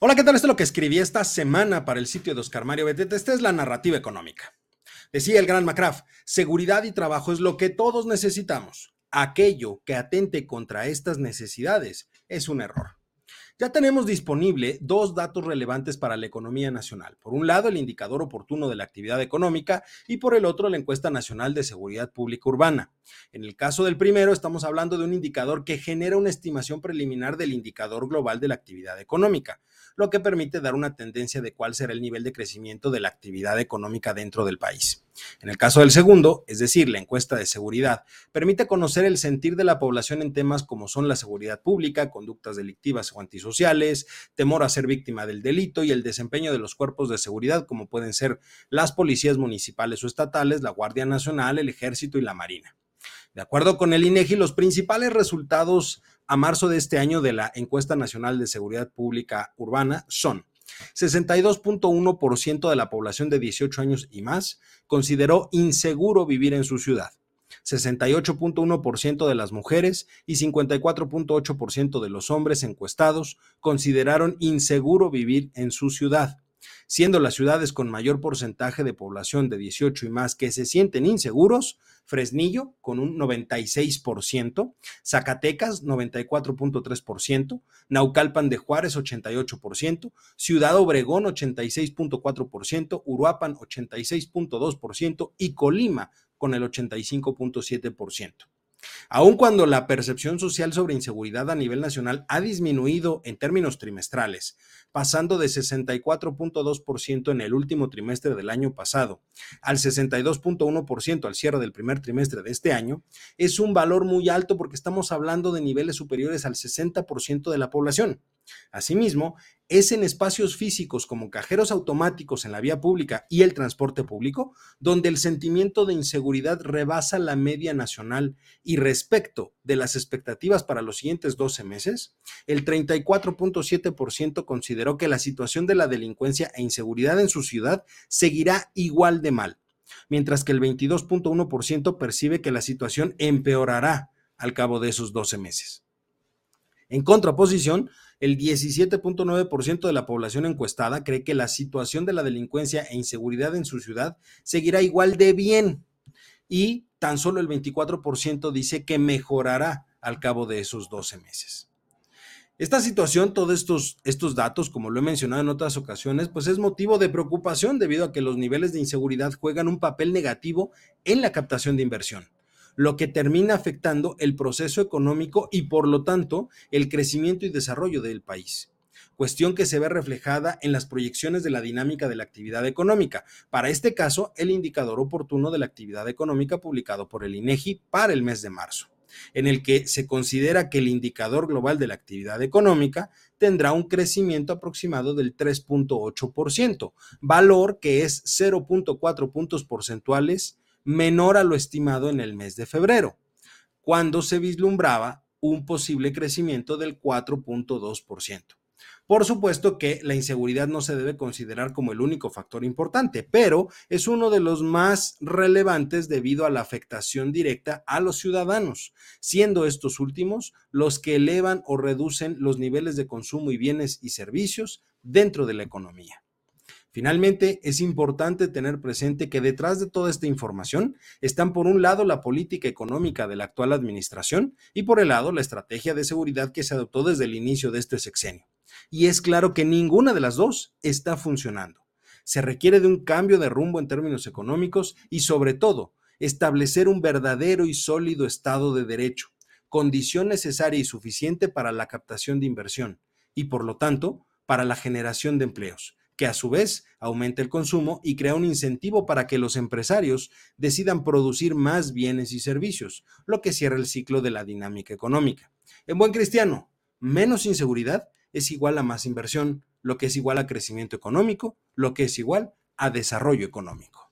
tal? Esto es lo que escribí esta semana para el sitio de Oscar Mario Betete. Esta es la narrativa económica. Decía el gran Macraff, seguridad y trabajo es lo que todos necesitamos. Aquello que atente contra estas necesidades es un error. Ya tenemos disponible dos datos relevantes para la economía nacional. Por un lado, el indicador oportuno de la actividad económica y por el otro, la encuesta nacional de seguridad pública urbana. En el caso del primero, estamos hablando de un indicador que genera una estimación preliminar del indicador global de la actividad económica, lo que permite dar una tendencia de cuál será el nivel de crecimiento de la actividad económica dentro del país. En el caso del segundo, es decir, la encuesta de seguridad, permite conocer el sentir de la población en temas como son la seguridad pública, conductas delictivas o antisociales, temor a ser víctima del delito y el desempeño de los cuerpos de seguridad como pueden ser las policías municipales o estatales, la Guardia Nacional, el Ejército y la Marina. De acuerdo con el INEGI, los principales resultados a marzo de este año de la encuesta nacional de seguridad pública urbana son 62.1% de la población de 18 años y más consideró inseguro vivir en su ciudad. 68.1% de las mujeres y 54.8% de los hombres encuestados consideraron inseguro vivir en su ciudad siendo las ciudades con mayor porcentaje de población de 18 y más que se sienten inseguros, Fresnillo con un 96%, Zacatecas 94.3%, Naucalpan de Juárez 88%, Ciudad Obregón 86.4%, Uruapan 86.2% y Colima con el 85.7%. Aun cuando la percepción social sobre inseguridad a nivel nacional ha disminuido en términos trimestrales, pasando de 64.2% en el último trimestre del año pasado al 62.1% al cierre del primer trimestre de este año, es un valor muy alto porque estamos hablando de niveles superiores al 60% de la población. Asimismo, es en espacios físicos como cajeros automáticos en la vía pública y el transporte público donde el sentimiento de inseguridad rebasa la media nacional y respecto de las expectativas para los siguientes 12 meses, el 34.7% consideró que la situación de la delincuencia e inseguridad en su ciudad seguirá igual de mal, mientras que el 22.1% percibe que la situación empeorará al cabo de esos 12 meses. En contraposición, el 17.9% de la población encuestada cree que la situación de la delincuencia e inseguridad en su ciudad seguirá igual de bien y tan solo el 24% dice que mejorará al cabo de esos 12 meses. Esta situación, todos estos, estos datos, como lo he mencionado en otras ocasiones, pues es motivo de preocupación debido a que los niveles de inseguridad juegan un papel negativo en la captación de inversión lo que termina afectando el proceso económico y por lo tanto el crecimiento y desarrollo del país cuestión que se ve reflejada en las proyecciones de la dinámica de la actividad económica. Para este caso, el indicador oportuno de la actividad económica publicado por el INEGI para el mes de marzo, en el que se considera que el indicador global de la actividad económica tendrá un crecimiento aproximado del 3.8%, valor que es 0.4 puntos porcentuales menor a lo estimado en el mes de febrero, cuando se vislumbraba un posible crecimiento del 4.2%. Por supuesto que la inseguridad no se debe considerar como el único factor importante, pero es uno de los más relevantes debido a la afectación directa a los ciudadanos, siendo estos últimos los que elevan o reducen los niveles de consumo y bienes y servicios dentro de la economía. Finalmente, es importante tener presente que detrás de toda esta información están por un lado la política económica de la actual administración y por el lado la estrategia de seguridad que se adoptó desde el inicio de este sexenio. Y es claro que ninguna de las dos está funcionando. Se requiere de un cambio de rumbo en términos económicos y sobre todo establecer un verdadero y sólido Estado de Derecho, condición necesaria y suficiente para la captación de inversión y por lo tanto para la generación de empleos que a su vez aumenta el consumo y crea un incentivo para que los empresarios decidan producir más bienes y servicios, lo que cierra el ciclo de la dinámica económica. En buen cristiano, menos inseguridad es igual a más inversión, lo que es igual a crecimiento económico, lo que es igual a desarrollo económico.